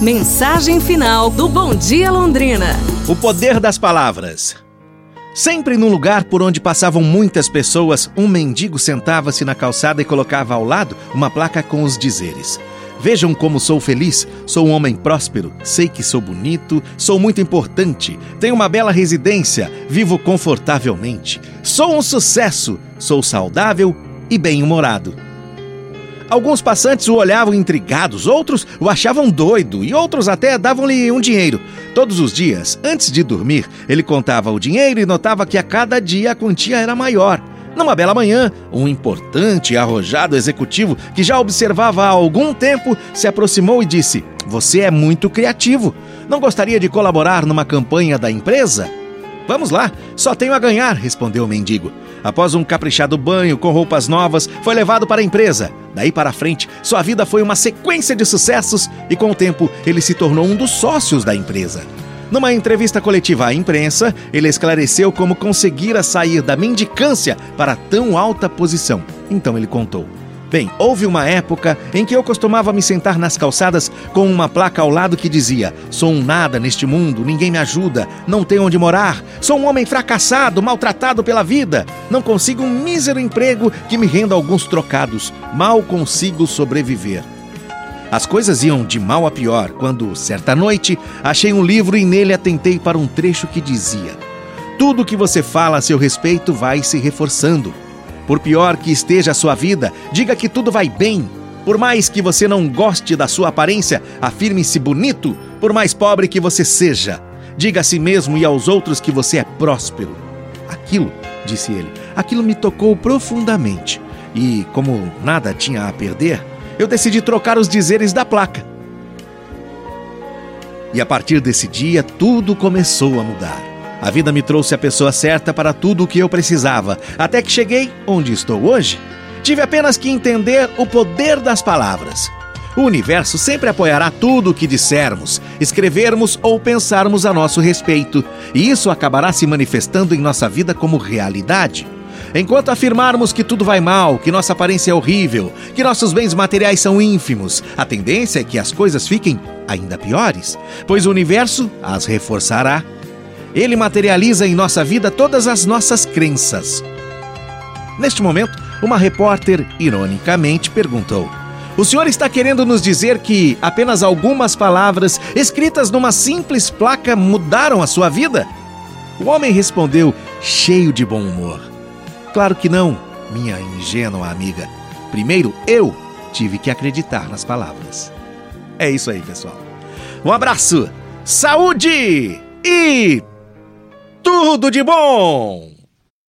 Mensagem final do Bom Dia Londrina. O poder das palavras. Sempre num lugar por onde passavam muitas pessoas, um mendigo sentava-se na calçada e colocava ao lado uma placa com os dizeres: Vejam como sou feliz, sou um homem próspero, sei que sou bonito, sou muito importante, tenho uma bela residência, vivo confortavelmente, sou um sucesso, sou saudável e bem-humorado. Alguns passantes o olhavam intrigados, outros o achavam doido e outros até davam-lhe um dinheiro. Todos os dias, antes de dormir, ele contava o dinheiro e notava que a cada dia a quantia era maior. Numa bela manhã, um importante e arrojado executivo que já observava há algum tempo se aproximou e disse: Você é muito criativo. Não gostaria de colaborar numa campanha da empresa? Vamos lá, só tenho a ganhar, respondeu o mendigo. Após um caprichado banho com roupas novas, foi levado para a empresa. Daí para frente, sua vida foi uma sequência de sucessos e, com o tempo, ele se tornou um dos sócios da empresa. Numa entrevista coletiva à imprensa, ele esclareceu como conseguira sair da mendicância para tão alta posição. Então ele contou. Bem, houve uma época em que eu costumava me sentar nas calçadas com uma placa ao lado que dizia: Sou um nada neste mundo, ninguém me ajuda, não tenho onde morar, sou um homem fracassado, maltratado pela vida, não consigo um mísero emprego que me renda alguns trocados, mal consigo sobreviver. As coisas iam de mal a pior quando, certa noite, achei um livro e nele atentei para um trecho que dizia: Tudo que você fala a seu respeito vai se reforçando. Por pior que esteja a sua vida, diga que tudo vai bem. Por mais que você não goste da sua aparência, afirme-se bonito, por mais pobre que você seja. Diga a si mesmo e aos outros que você é próspero. Aquilo, disse ele, aquilo me tocou profundamente. E, como nada tinha a perder, eu decidi trocar os dizeres da placa. E a partir desse dia, tudo começou a mudar. A vida me trouxe a pessoa certa para tudo o que eu precisava, até que cheguei onde estou hoje. Tive apenas que entender o poder das palavras. O universo sempre apoiará tudo o que dissermos, escrevermos ou pensarmos a nosso respeito, e isso acabará se manifestando em nossa vida como realidade. Enquanto afirmarmos que tudo vai mal, que nossa aparência é horrível, que nossos bens materiais são ínfimos, a tendência é que as coisas fiquem ainda piores, pois o universo as reforçará. Ele materializa em nossa vida todas as nossas crenças. Neste momento, uma repórter ironicamente perguntou: O senhor está querendo nos dizer que apenas algumas palavras escritas numa simples placa mudaram a sua vida? O homem respondeu, cheio de bom humor: Claro que não, minha ingênua amiga. Primeiro eu tive que acreditar nas palavras. É isso aí, pessoal. Um abraço, saúde e tudo de bom!